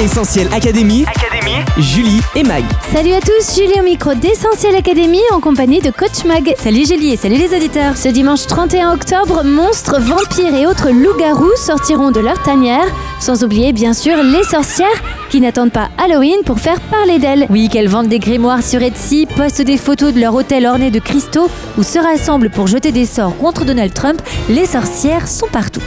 Essentiel Académie. Julie et Mag. Salut à tous, Julie au micro d'Essentiel Academy en compagnie de Coach Mag. Salut Julie et salut les auditeurs. Ce dimanche 31 octobre, monstres, vampires et autres loups-garous sortiront de leur tanière. Sans oublier bien sûr les sorcières qui n'attendent pas Halloween pour faire parler d'elles. Oui, qu'elles vendent des grimoires sur Etsy, postent des photos de leur hôtel orné de cristaux ou se rassemblent pour jeter des sorts contre Donald Trump, les sorcières sont partout.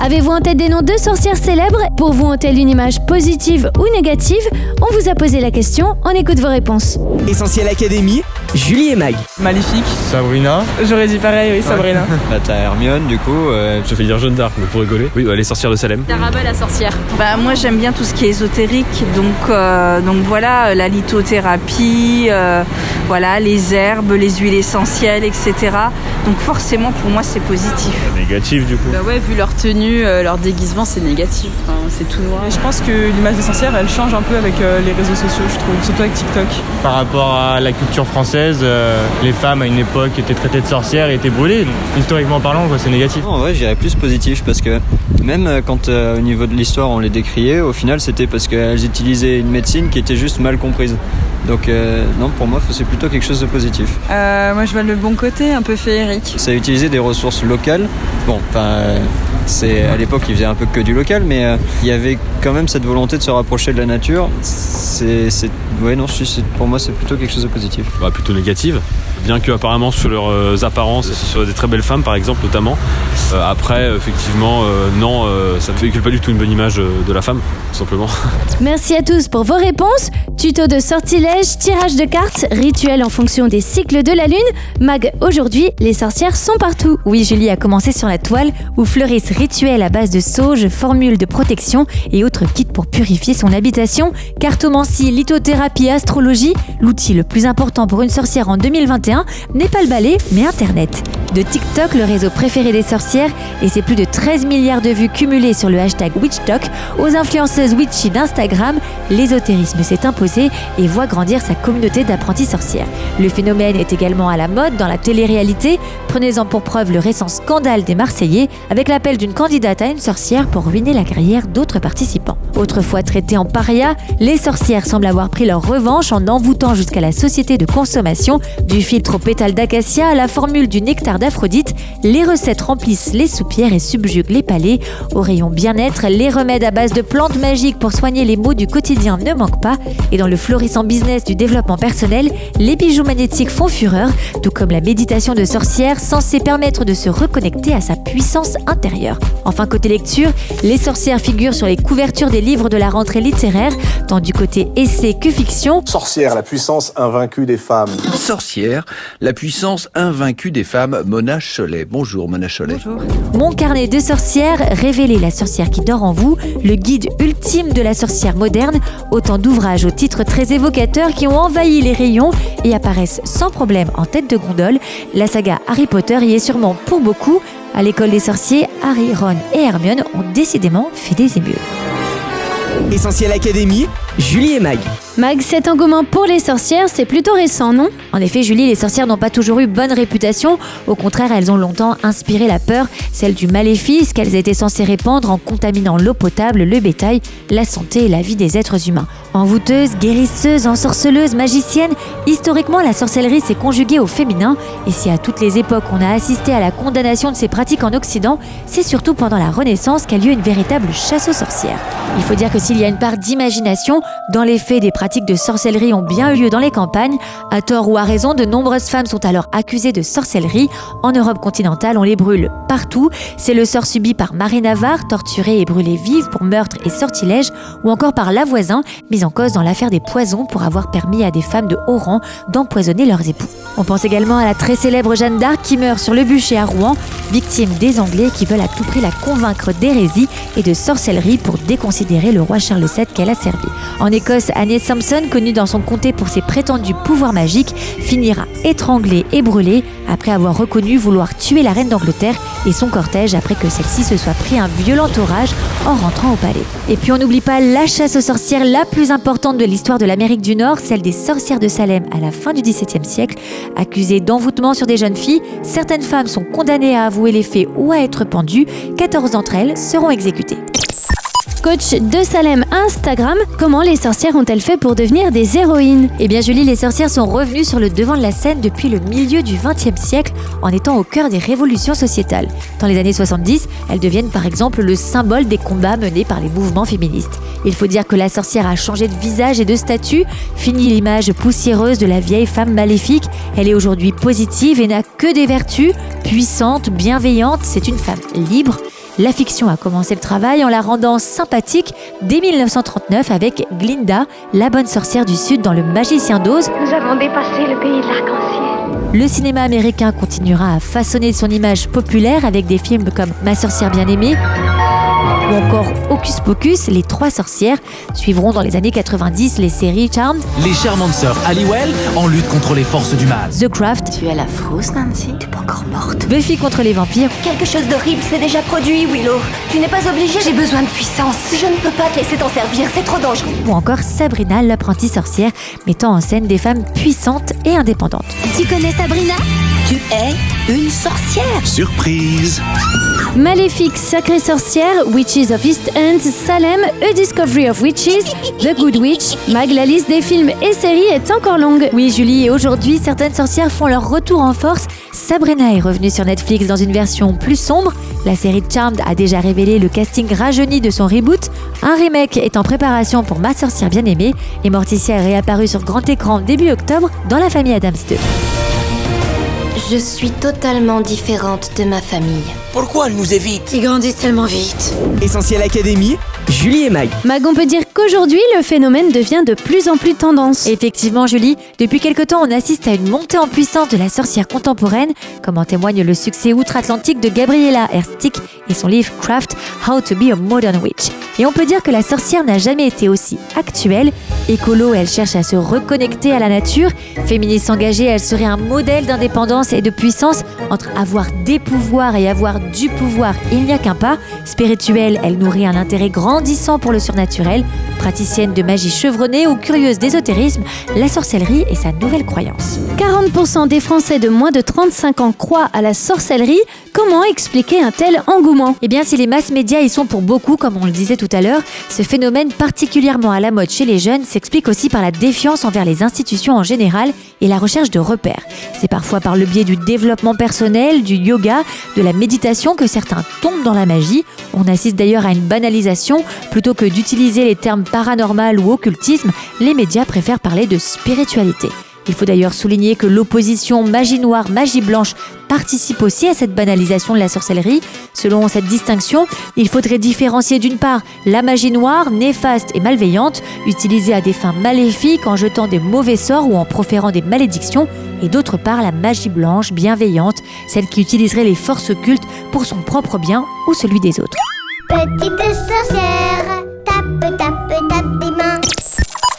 Avez-vous en tête des noms de sorcières célèbres Pour vous, ont-elles une image positive ou négative On vous a posé la question, on écoute vos réponses. Essentiel Académie. Julie et Mag. Maléfique. Sabrina. J'aurais dit pareil, oui, Sabrina. Bah t'as Hermione du coup. euh, Je fais dire Jeanne d'Arc, mais pour rigoler. Oui, bah, les sorcières de Salem. Taraba la sorcière. Bah, moi j'aime bien tout ce qui est ésotérique, donc, euh, donc voilà, la lithothérapie, euh, voilà, les herbes, les huiles essentielles, etc. Donc forcément pour moi c'est positif. Négatif du coup. Bah ouais, vu leur tenue, euh, leur déguisement, c'est négatif. Enfin, c'est tout noir. Et je pense que l'image des sorcières, elle change un peu avec euh, les réseaux sociaux, je trouve, surtout avec TikTok. Par rapport à la culture française, euh, les femmes à une époque étaient traitées de sorcières et étaient brûlées. Donc, historiquement parlant, quoi, c'est négatif. En vrai, j'irais plus positif parce que même euh, quand euh, au niveau de l'histoire on les décriait, au final c'était parce qu'elles utilisaient une médecine qui était juste mal comprise. Donc euh, non, pour moi c'est plutôt quelque chose de positif. Euh, moi, je vois le bon côté, un peu féerique. Ça utilisait des ressources locales. Bon, enfin, c'est à l'époque ils faisaient un peu que du local, mais euh, il y avait quand même cette volonté de se rapprocher de la nature. C'est, ouais, non, je suis- c'est- pour moi c'est plutôt quelque chose de positif. Bah, plutôt négative. Bien que apparemment sur leurs euh, apparences, ce soient des très belles femmes par exemple notamment. Euh, après, effectivement, euh, non, euh, ça ne véhicule pas du tout une bonne image de la femme, tout simplement. Merci à tous pour vos réponses. Tuto de sortilège, tirage de cartes, rituel en fonction des cycles de la lune. Mag, aujourd'hui, les sorcières sont partout. Oui, Julie a commencé sur la toile où fleurissent rituels à base de sauge, formules de protection et autres kits pour purifier son habitation. Cartomancie, lithothérapie, astrologie. L'outil le plus important pour une sorcière en 2021 n'est pas le balai, mais Internet. De TikTok, le réseau préféré des sorcières, et ses plus de 13 milliards de vues cumulées sur le hashtag WitchTok, aux influenceuses witchy d'Instagram, l'ésotérisme s'est imposé et voit grandir sa communauté d'apprentis sorcières. Le phénomène est également à la mode dans la télé-réalité. Prenez-en pour preuve le récent scandale des Marseillais avec l'appel d'une candidate à une sorcière pour ruiner la carrière d'autres participants. Autrefois traitées en paria, les sorcières semblent avoir pris leur revanche en envoûtant jusqu'à la société de consommation du filtre au pétale d'acacia à la formule du nectar d'Aphrodite. Les recettes remplissent les soupières et subjuguent les palais. Au rayon bien-être, les remèdes à base de plantes magiques pour soigner les maux du quotidien ne manquent pas. Et dans le florissant business du développement personnel, les bijoux magnétiques font fureur, tout comme la méditation de sorcière censée permettre de se reconnecter à sa puissance intérieure. Enfin, côté lecture, les sorcières figurent sur les couvertures des livres de la rentrée littéraire, tant du côté essai que fiction. Sorcière, la puissance invaincue des femmes. Sorcière, la puissance invaincue des femmes. Mona Cholet. Bonjour Mona Cholet. Mon carnet de sorcières, révéler la sorcière qui dort en vous, le guide ultime de la sorcière moderne, autant d'ouvrages aux titres très évocateurs qui ont envahi les rayons et apparaissent sans problème en tête de gondole. La saga Harry Potter y est sûrement pour beaucoup. À l'école des sorciers, Harry, Ron et Hermione ont décidément fait des émules. Essentiel Académie. Julie et Mag. Mag, cet engouement pour les sorcières, c'est plutôt récent, non? En effet, Julie, les sorcières n'ont pas toujours eu bonne réputation. Au contraire, elles ont longtemps inspiré la peur, celle du maléfice qu'elles étaient censées répandre en contaminant l'eau potable, le bétail, la santé et la vie des êtres humains. Envoûteuses, guérisseuse, ensorceleuse, magicienne, historiquement, la sorcellerie s'est conjuguée au féminin. Et si à toutes les époques on a assisté à la condamnation de ces pratiques en Occident, c'est surtout pendant la Renaissance qu'a lieu une véritable chasse aux sorcières. Il faut dire que s'il y a une part d'imagination, dans les faits, des pratiques de sorcellerie ont bien eu lieu dans les campagnes. À tort ou à raison, de nombreuses femmes sont alors accusées de sorcellerie. En Europe continentale, on les brûle partout. C'est le sort subi par Marie Navarre, torturée et brûlée vive pour meurtre et sortilège, ou encore par Lavoisin, mise en cause dans l'affaire des poisons pour avoir permis à des femmes de haut rang d'empoisonner leurs époux. On pense également à la très célèbre Jeanne d'Arc qui meurt sur le bûcher à Rouen, victime des Anglais qui veulent à tout prix la convaincre d'hérésie et de sorcellerie pour déconsidérer le roi VII qu'elle a servi. En Écosse, Anne Sampson, connue dans son comté pour ses prétendus pouvoirs magiques, finira étranglée et brûlée après avoir reconnu vouloir tuer la reine d'Angleterre et son cortège après que celle-ci se soit pris un violent orage en rentrant au palais. Et puis on n'oublie pas la chasse aux sorcières la plus importante de l'histoire de l'Amérique du Nord, celle des sorcières de Salem à la fin du XVIIe siècle. Accusées d'envoûtement sur des jeunes filles, certaines femmes sont condamnées à avouer les faits ou à être pendues, 14 d'entre elles seront exécutées. Coach de Salem Instagram, comment les sorcières ont-elles fait pour devenir des héroïnes? Eh bien Julie, les sorcières sont revenues sur le devant de la scène depuis le milieu du XXe siècle en étant au cœur des révolutions sociétales. Dans les années 70, elles deviennent par exemple le symbole des combats menés par les mouvements féministes. Il faut dire que la sorcière a changé de visage et de statut, fini l'image poussiéreuse de la vieille femme maléfique, elle est aujourd'hui positive et n'a que des vertus, puissante, bienveillante, c'est une femme libre la fiction a commencé le travail en la rendant sympathique dès 1939 avec Glinda, la bonne sorcière du Sud dans Le Magicien d'Oz. Nous avons dépassé le pays de l'arc-en-ciel. Le cinéma américain continuera à façonner son image populaire avec des films comme Ma sorcière bien-aimée ou encore Hocus Pocus, les trois sorcières, suivront dans les années 90 les séries Charmed, Les charmantes sœurs Halliwell en lutte contre les forces du mal. The Craft, Tu es la frousse, Nancy T'es pas encore morte. Buffy contre les vampires Quelque chose d'horrible s'est déjà produit, Willow. Tu n'es pas obligée. J'ai besoin de puissance. Je ne peux pas te laisser t'en servir, c'est trop dangereux. ou encore Sabrina, l'apprentie sorcière, mettant en scène des femmes puissantes et indépendantes. Tu connais Sabrina? Tu es une sorcière. Surprise Maléfique, Sacrée Sorcière, Witches of East End, Salem, A Discovery of Witches, The Good Witch, Mag, la liste des films et séries est encore longue. Oui, Julie, et aujourd'hui, certaines sorcières font leur retour en force. Sabrina est revenue sur Netflix dans une version plus sombre. La série Charmed a déjà révélé le casting rajeuni de son reboot. Un remake est en préparation pour Ma sorcière bien-aimée. Et Morticia est réapparue sur grand écran début octobre dans la famille Adams 2. Je suis totalement différente de ma famille. Pourquoi elle nous évite? Ils grandissent tellement vite. Essentiel Académie, Julie et Mag. Mag, on peut dire qu'aujourd'hui, le phénomène devient de plus en plus tendance. Effectivement, Julie, depuis quelque temps, on assiste à une montée en puissance de la sorcière contemporaine, comme en témoigne le succès outre-Atlantique de Gabriella Erstick et son livre Craft How to be a Modern Witch. Et on peut dire que la sorcière n'a jamais été aussi actuelle. Écolo, elle cherche à se reconnecter à la nature. Féministe engagée, elle serait un modèle d'indépendance et de puissance. Entre avoir des pouvoirs et avoir du pouvoir, il n'y a qu'un pas. Spirituelle, elle nourrit un intérêt grandissant pour le surnaturel. Praticienne de magie chevronnée ou curieuse d'ésotérisme, la sorcellerie est sa nouvelle croyance. 40% des Français de moins de 35 ans croient à la sorcellerie. Comment expliquer un tel engouement? Eh bien, si les masses médias y sont pour beaucoup, comme on le disait tout à l'heure, ce phénomène particulièrement à la mode chez les jeunes s'explique aussi par la défiance envers les institutions en général et la recherche de repères. C'est parfois par le biais du développement personnel, du yoga, de la méditation que certains tombent dans la magie. On assiste d'ailleurs à une banalisation. Plutôt que d'utiliser les termes paranormal ou occultisme, les médias préfèrent parler de spiritualité. Il faut d'ailleurs souligner que l'opposition magie noire, magie blanche participe aussi à cette banalisation de la sorcellerie. Selon cette distinction, il faudrait différencier d'une part la magie noire, néfaste et malveillante, utilisée à des fins maléfiques en jetant des mauvais sorts ou en proférant des malédictions, et d'autre part la magie blanche, bienveillante, celle qui utiliserait les forces occultes pour son propre bien ou celui des autres. Petite sorcière,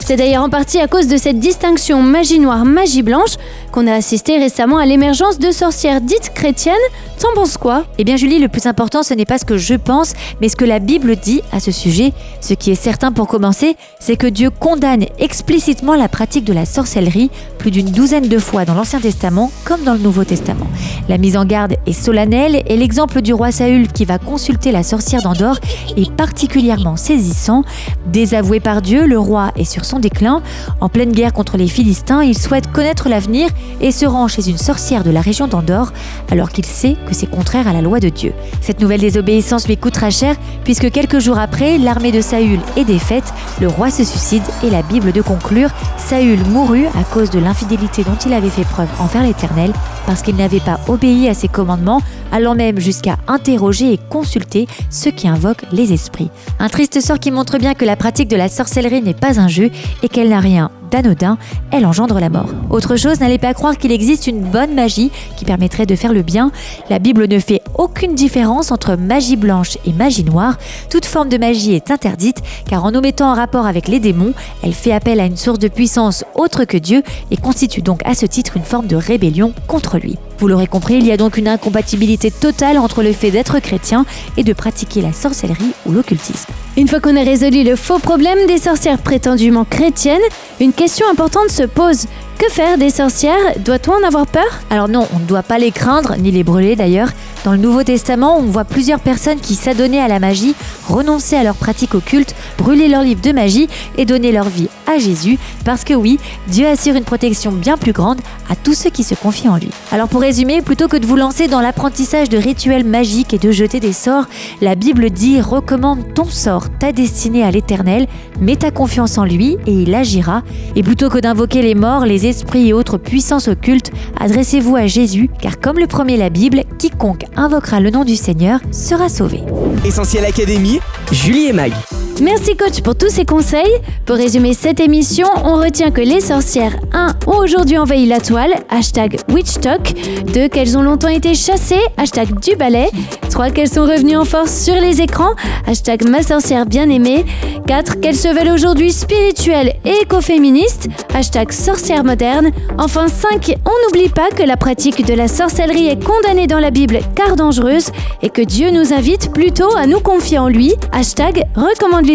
C'est d'ailleurs en partie à cause de cette distinction magie noire, magie blanche qu'on a assisté récemment à l'émergence de sorcières dites chrétiennes. T'en penses quoi? Eh bien Julie, le plus important ce n'est pas ce que je pense, mais ce que la Bible dit à ce sujet. Ce qui est certain pour commencer, c'est que Dieu condamne explicitement la pratique de la sorcellerie plus d'une douzaine de fois dans l'Ancien Testament comme dans le Nouveau Testament. La mise en garde est solennelle et l'exemple du roi Saül qui va consulter la sorcière d'Andorre est particulièrement saisissant. Désavoué par Dieu, le roi est sur son déclin. En pleine guerre contre les Philistins, il souhaite connaître l'avenir et se rend chez une sorcière de la région d'Andorre alors qu'il sait que c'est contraire à la loi de Dieu. Cette nouvelle désobéissance lui coûtera cher puisque quelques jours après, l'armée de Saül est défaite, le roi se suicide et la Bible de conclure Saül mourut à cause de l'infidélité dont il avait fait preuve envers l'Éternel parce qu'il n'avait pas obéi à ses commandements, allant même jusqu'à interroger et consulter ceux qui invoquent les esprits. Un triste sort qui montre bien que la pratique de la sorcellerie n'est pas un jeu et qu'elle n'a rien d'anodin, elle engendre la mort. Autre chose, n'allez pas croire qu'il existe une bonne magie qui permettrait de faire le bien. La Bible ne fait aucune différence entre magie blanche et magie noire. Toute forme de magie est interdite car en nous mettant en rapport avec les démons, elle fait appel à une source de puissance autre que Dieu et constitue donc à ce titre une forme de rébellion contre lui. Vous l'aurez compris, il y a donc une incompatibilité totale entre le fait d'être chrétien et de pratiquer la sorcellerie ou l'occultisme. Une fois qu'on a résolu le faux problème des sorcières prétendument chrétiennes, une question importante se pose. Que faire des sorcières? Doit-on en avoir peur? Alors non, on ne doit pas les craindre, ni les brûler d'ailleurs. Dans le Nouveau Testament, on voit plusieurs personnes qui s'adonnaient à la magie, renoncer à leurs pratiques occultes, brûler leurs livres de magie et donner leur vie à Jésus, parce que oui, Dieu assure une protection bien plus grande à tous ceux qui se confient en lui. Alors pour résumer, plutôt que de vous lancer dans l'apprentissage de rituels magiques et de jeter des sorts, la Bible dit recommande ton sort, ta destinée à l'éternel, mets ta confiance en lui et il agira. Et plutôt que d'invoquer les morts, les esprits et autres puissances occultes, adressez-vous à Jésus, car comme le promet la Bible, quiconque invoquera le nom du Seigneur sera sauvé. Essentiel Académie, Julie et Mag. Merci coach pour tous ces conseils. Pour résumer cette émission, on retient que les sorcières 1 ont aujourd'hui envahi la toile, hashtag WitchTalk, 2 qu'elles ont longtemps été chassées, hashtag du balai, 3 qu'elles sont revenues en force sur les écrans, hashtag ma sorcière bien aimée, 4 qu'elles se veulent aujourd'hui spirituelles et écoféministes, hashtag sorcière moderne, enfin 5 on n'oublie pas que la pratique de la sorcellerie est condamnée dans la Bible car dangereuse et que Dieu nous invite plutôt à nous confier en lui, hashtag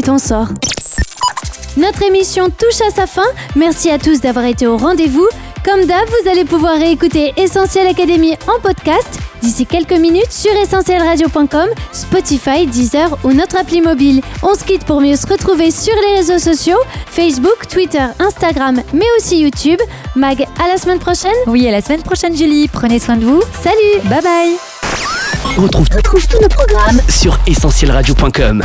sort. Notre émission touche à sa fin. Merci à tous d'avoir été au rendez-vous. Comme d'hab, vous allez pouvoir réécouter Essentiel Académie en podcast d'ici quelques minutes sur essentielradio.com, Spotify, Deezer ou notre appli mobile. On se quitte pour mieux se retrouver sur les réseaux sociaux, Facebook, Twitter, Instagram, mais aussi YouTube. Mag, à la semaine prochaine Oui, à la semaine prochaine Julie. Prenez soin de vous. Salut, bye bye On retrouve, Retrouve tous nos programmes sur essentielradio.com.